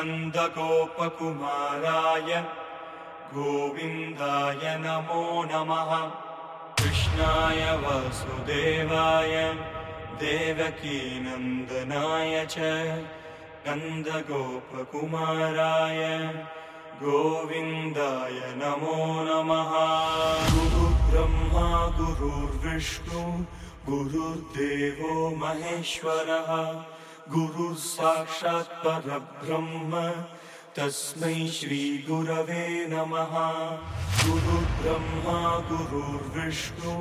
नन्दगोपकुमाराय गोविन्दाय नमो नमः। कृष्णाय वासुदेवाय देवकीनन्दनाय च नन्दगोपकुमाराय गोविन्दाय नमो नमः। गुरुब्रह्मा गुरुर्विष्णु गुरुर्देवो महेश्वरः गुरुः साक्षात् परब्रह्म तस्मै श्रीगुरवे नमः। गुरुब्रह्मा गुरुर्विष्णु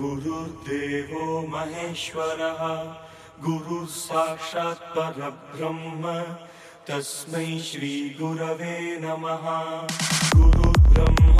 गुरुर्देवो महेश्वरः। गुरुः साक्षात् परब्रह्म तस्मै श्रीगुरवे नमः। गुरुब्रह्मा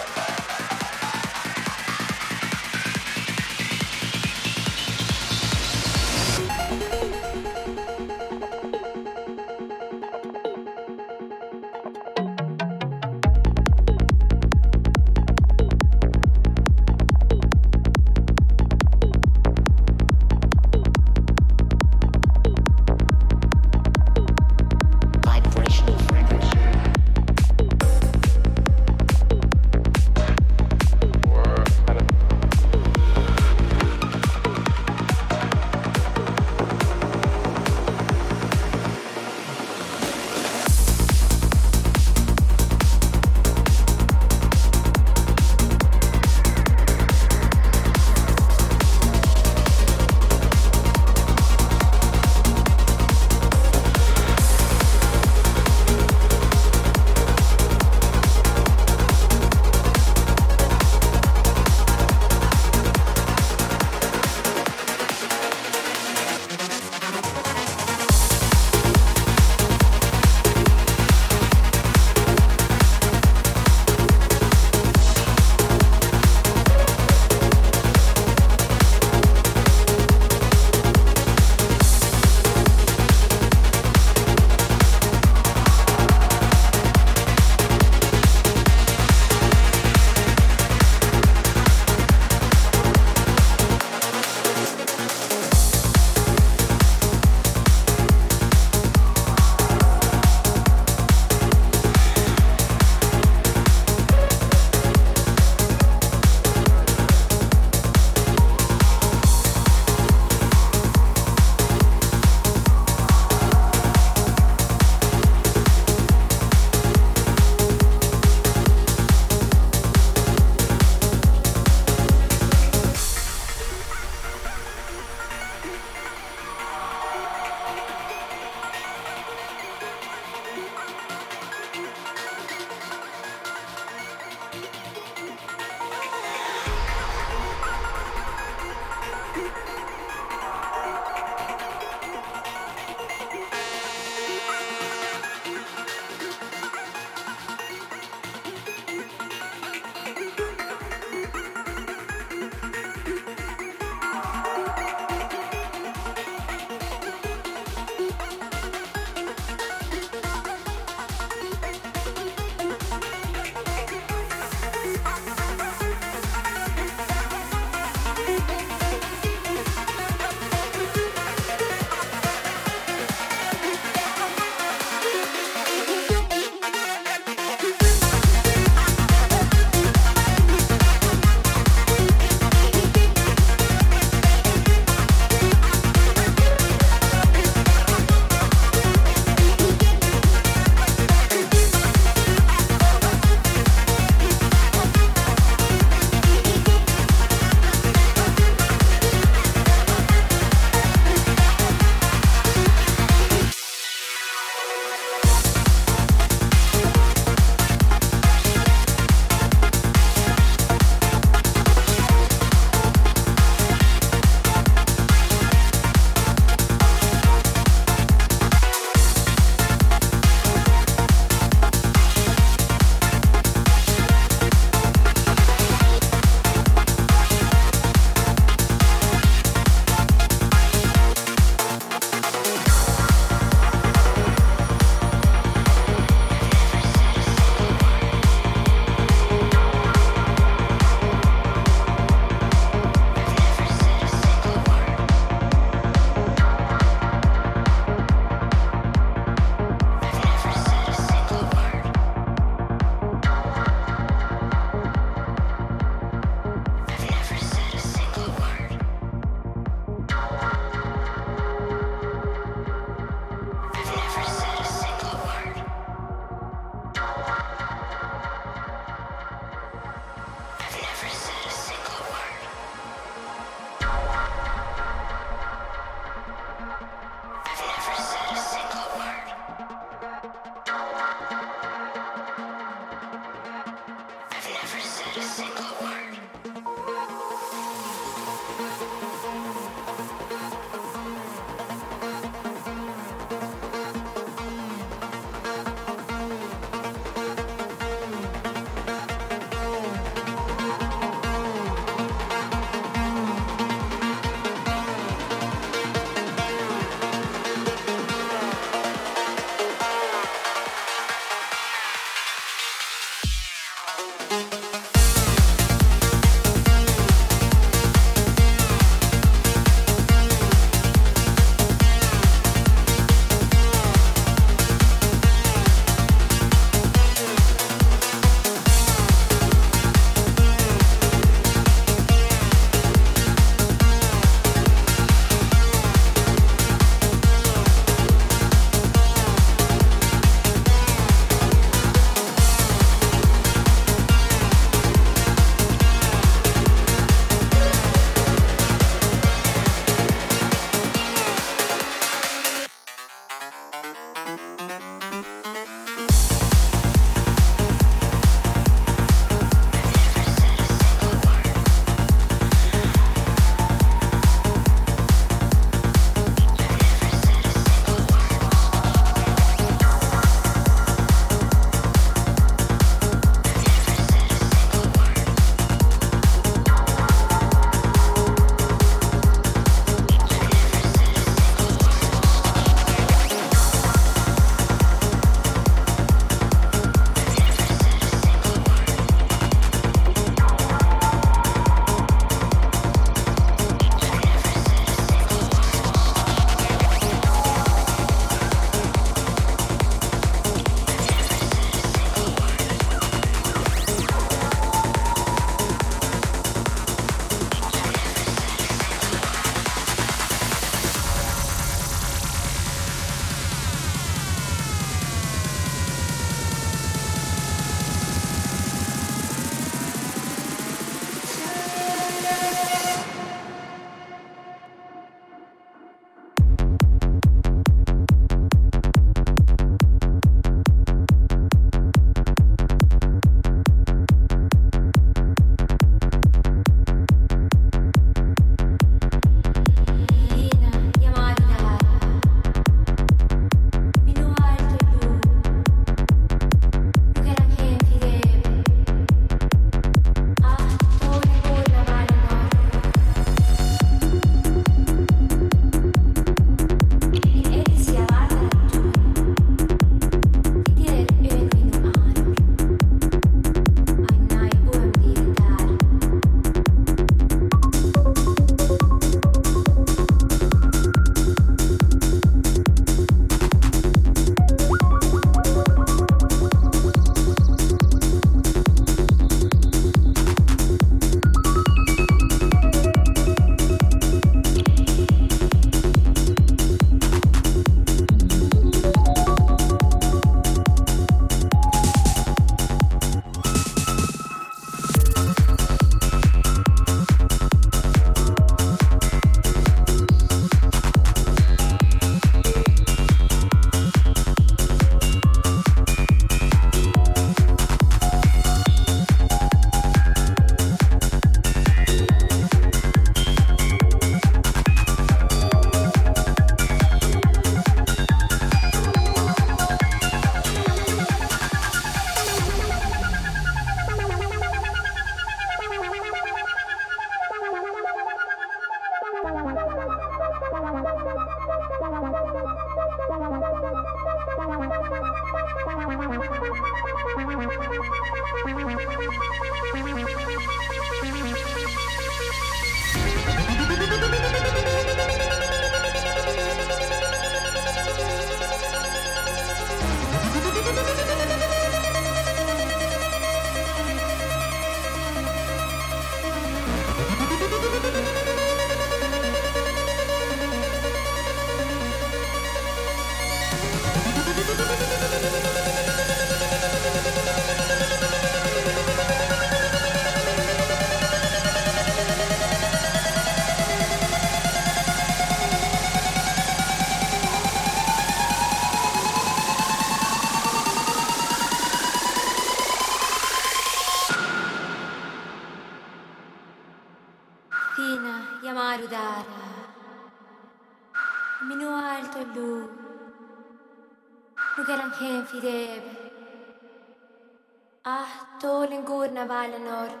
Eleanor.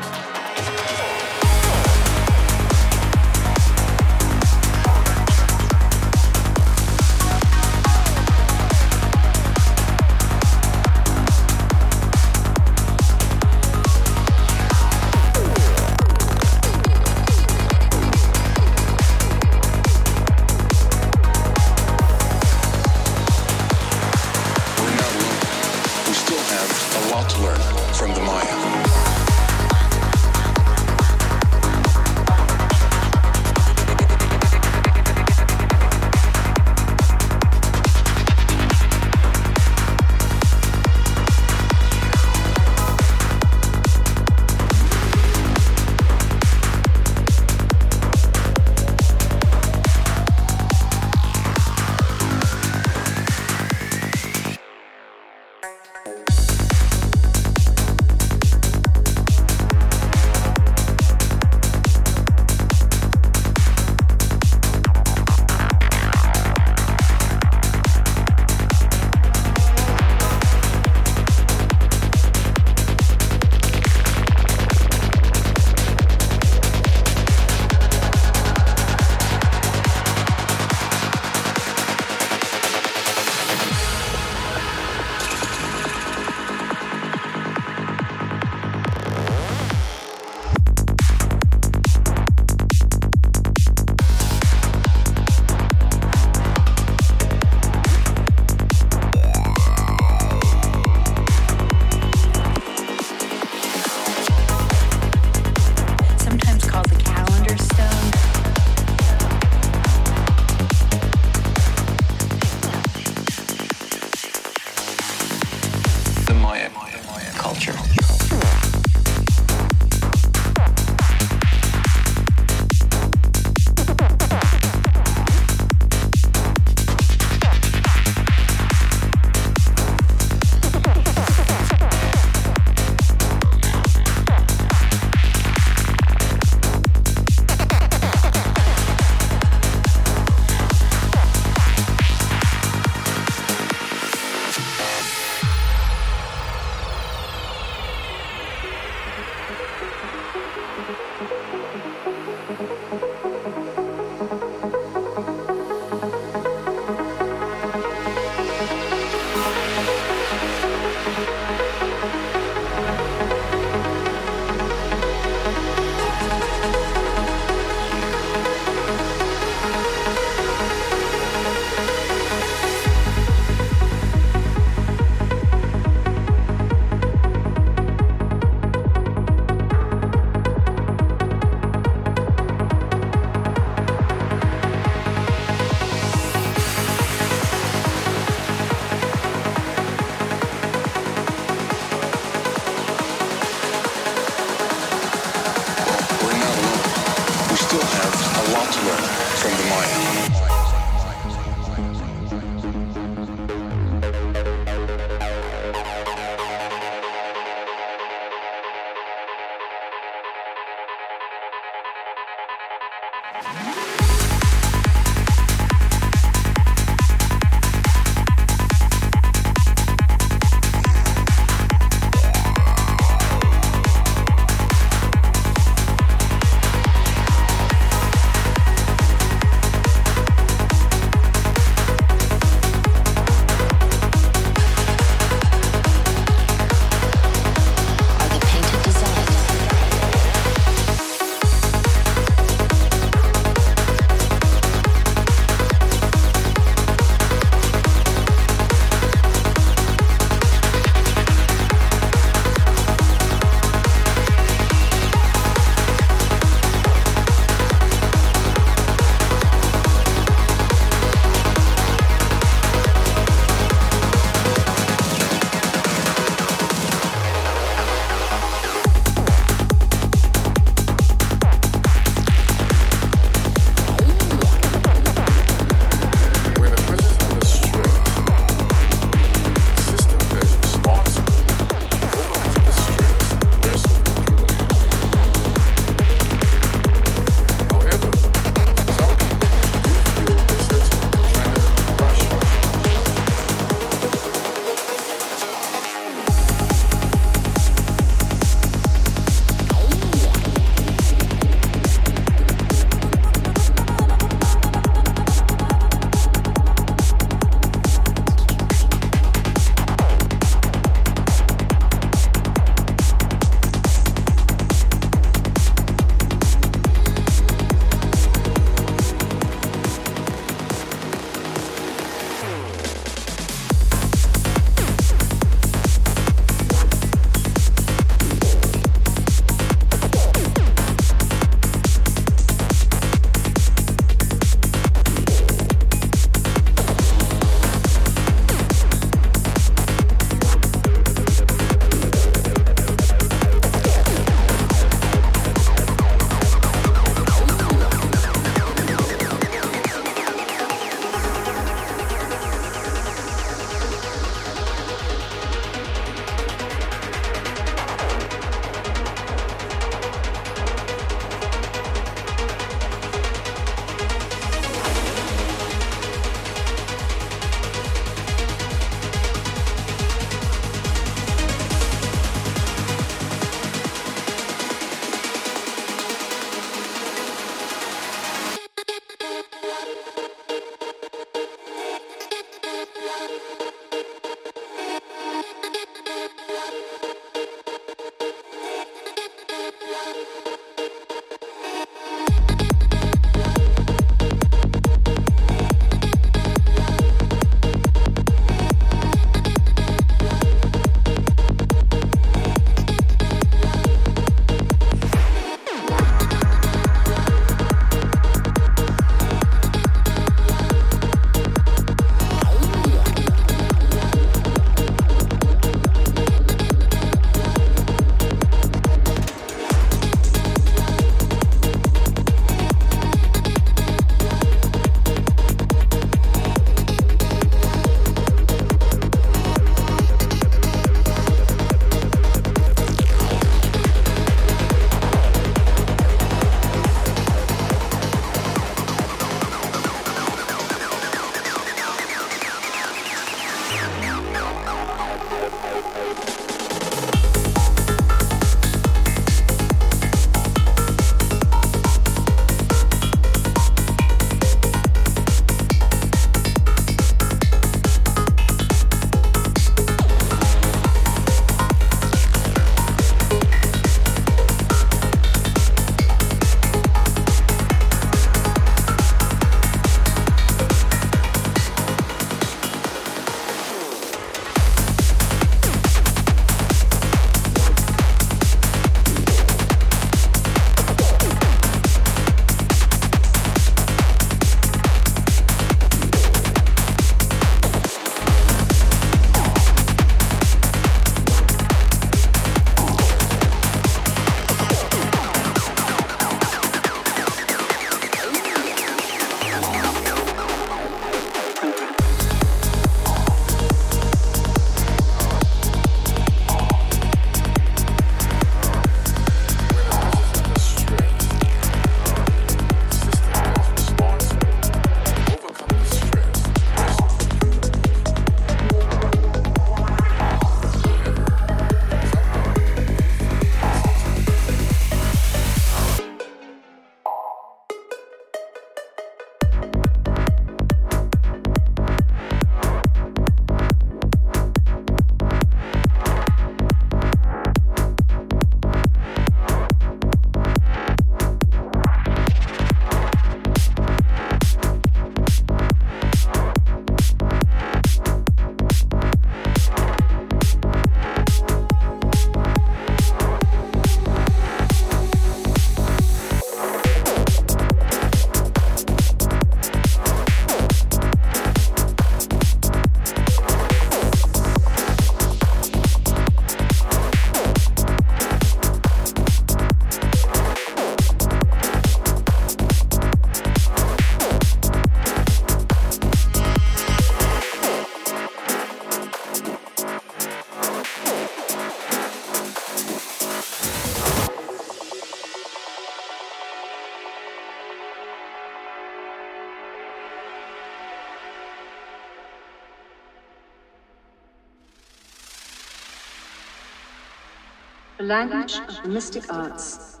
Language of the mystic arts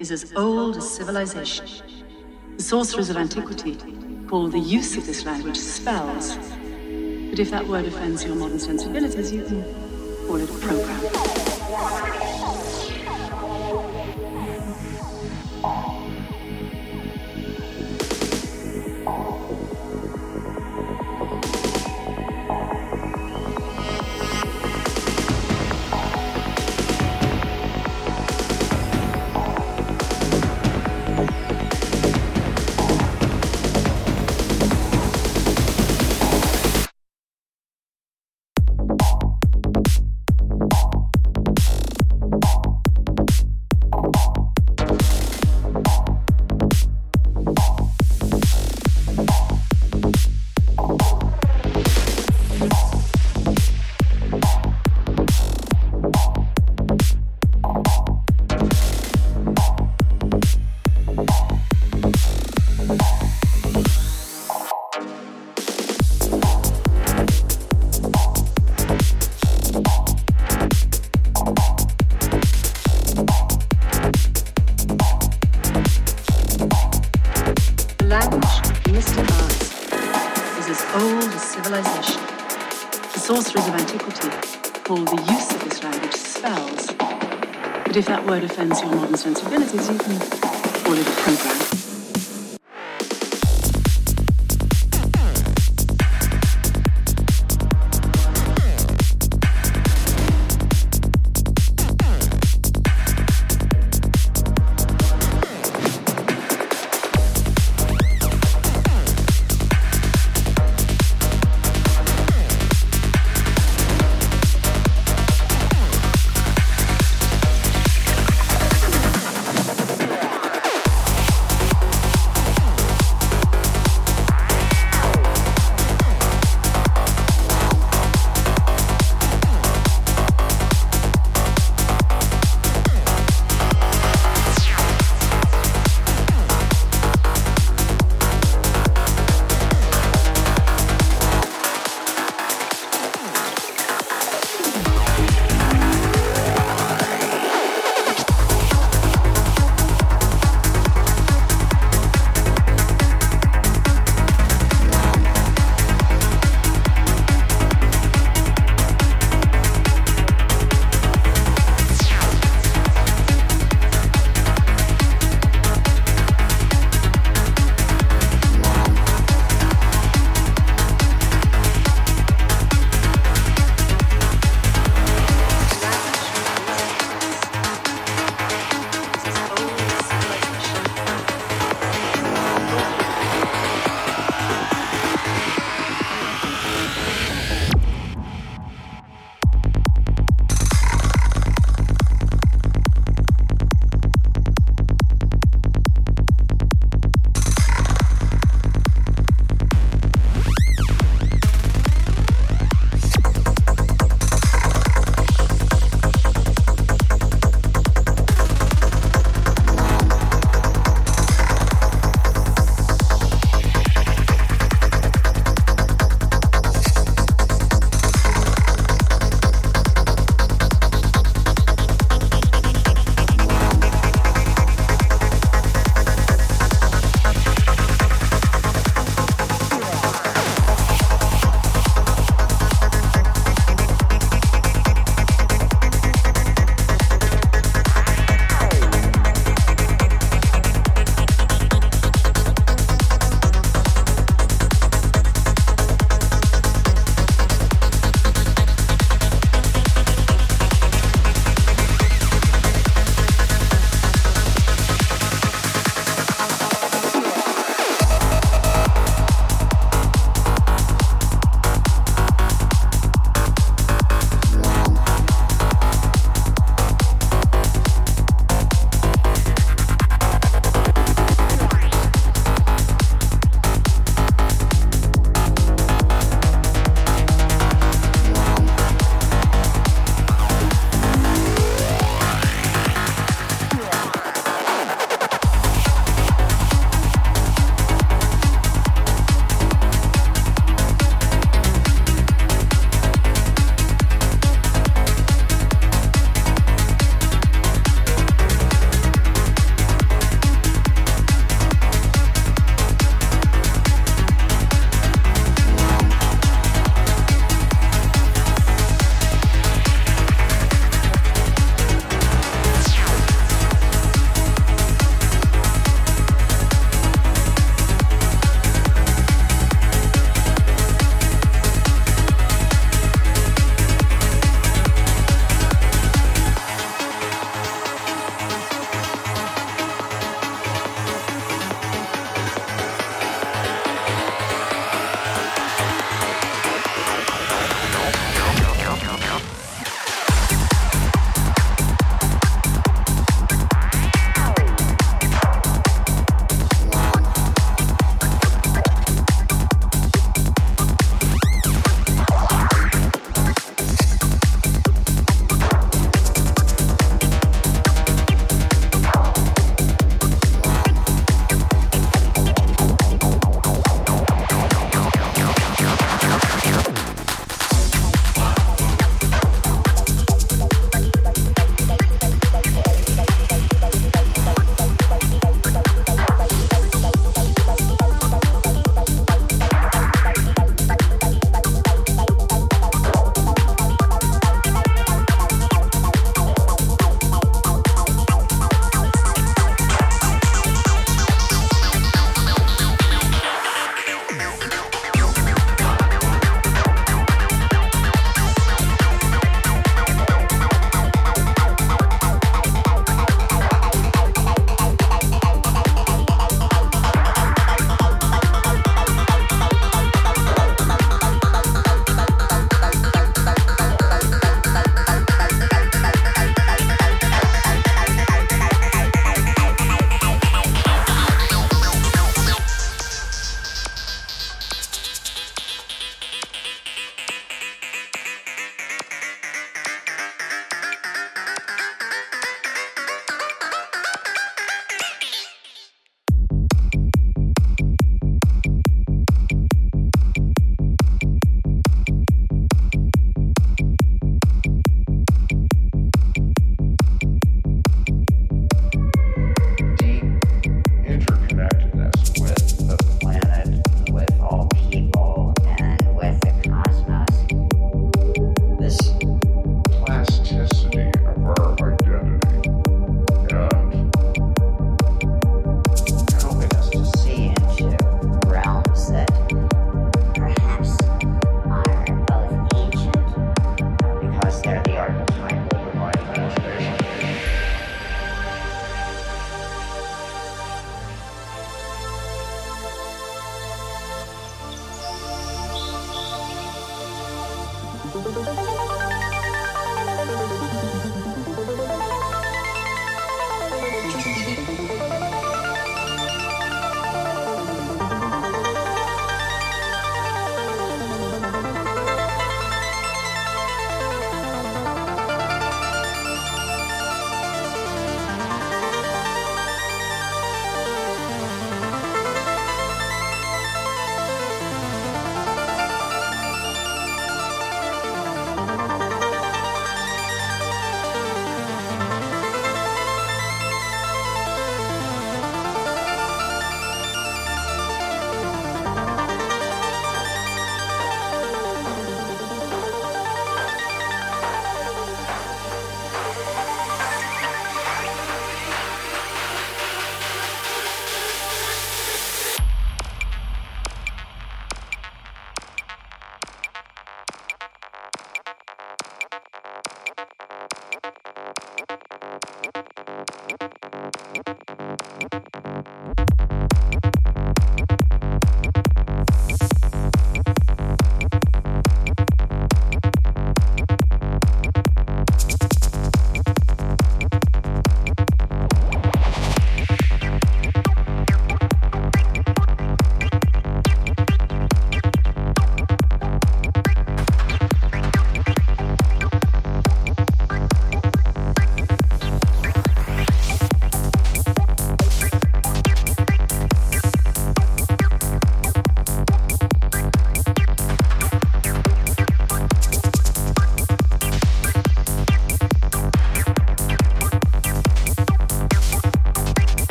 is as old as civilization. The sorcerers of antiquity call the use of this language spells. But if that word offends your modern sensibilities, you can call it a program. But if that word offends your modern sensibilities, you can call it a program.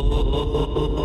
oh.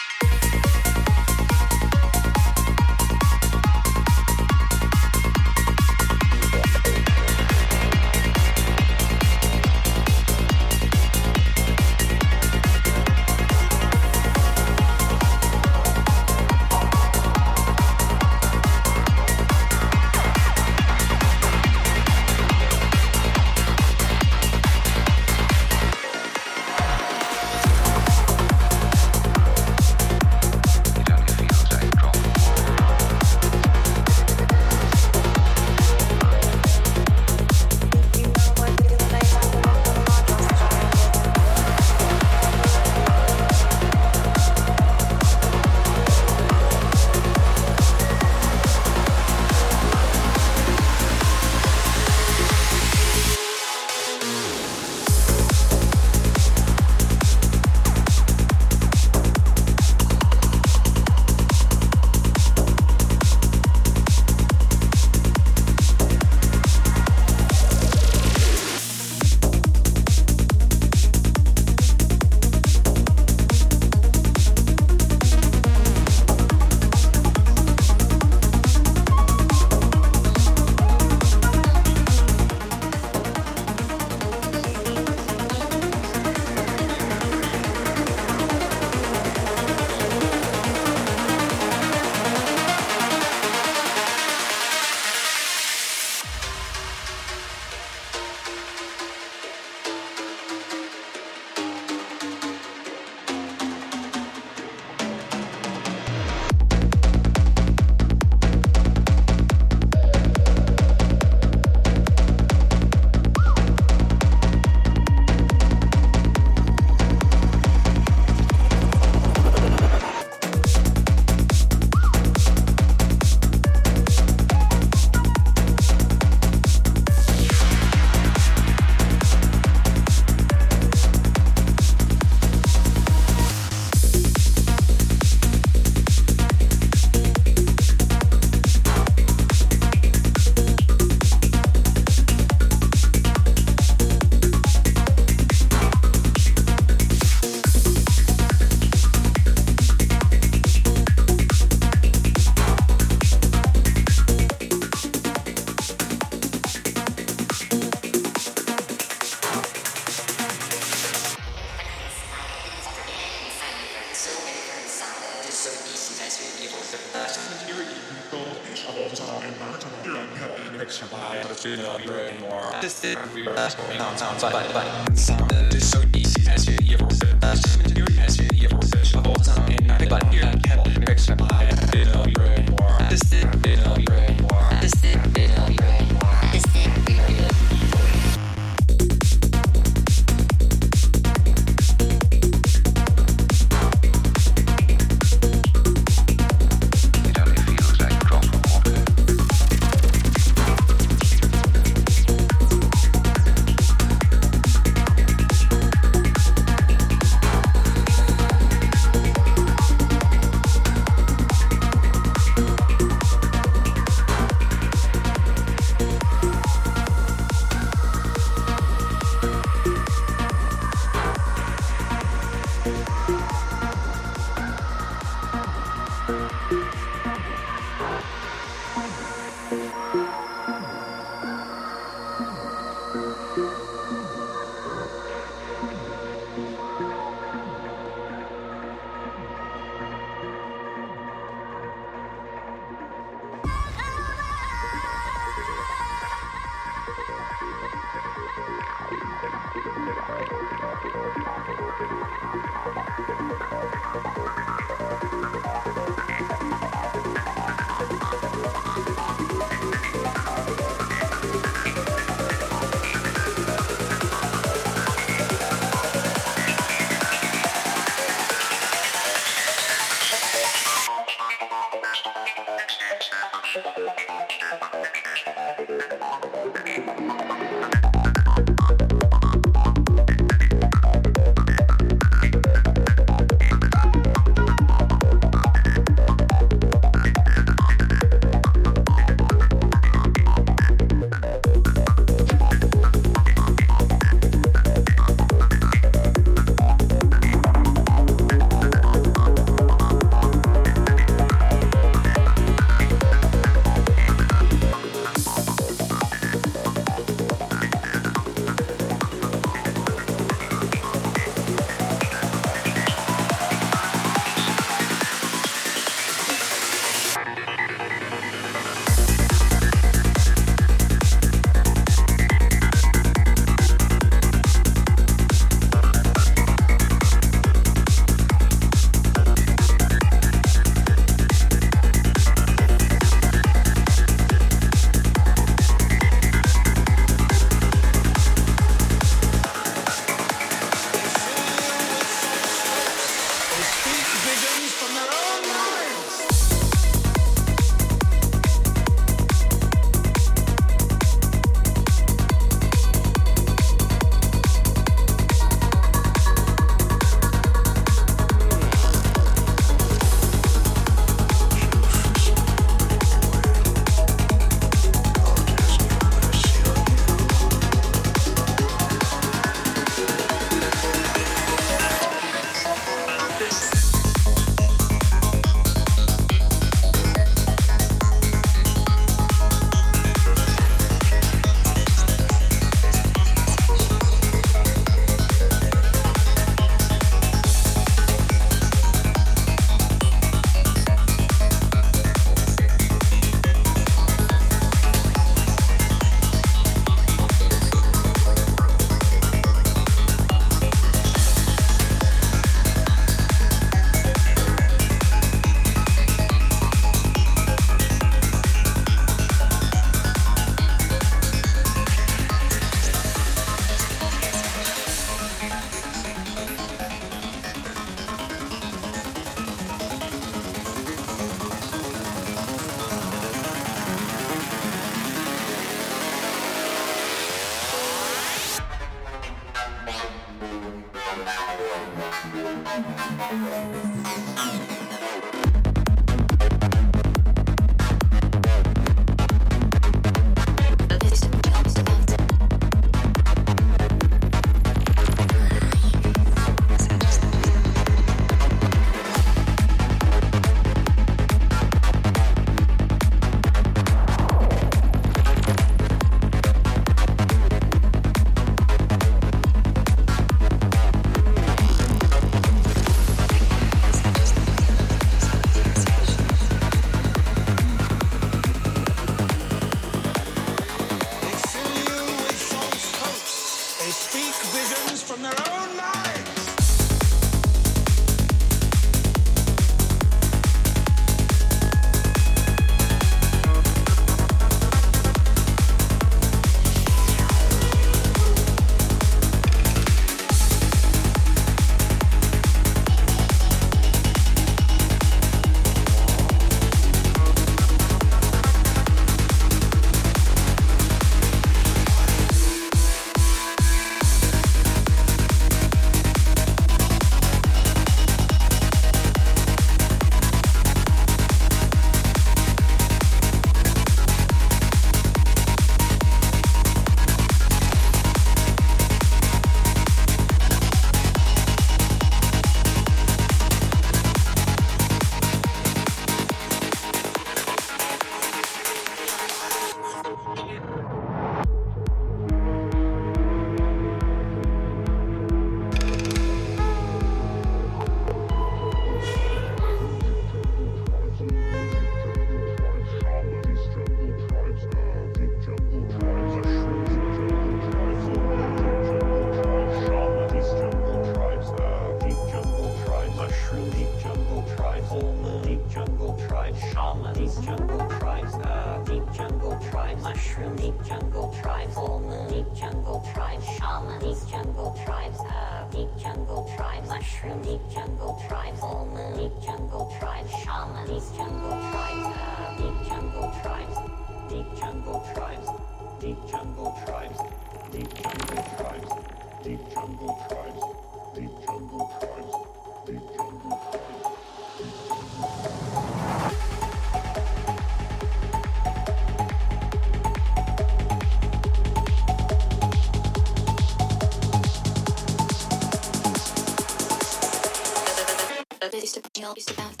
it's about.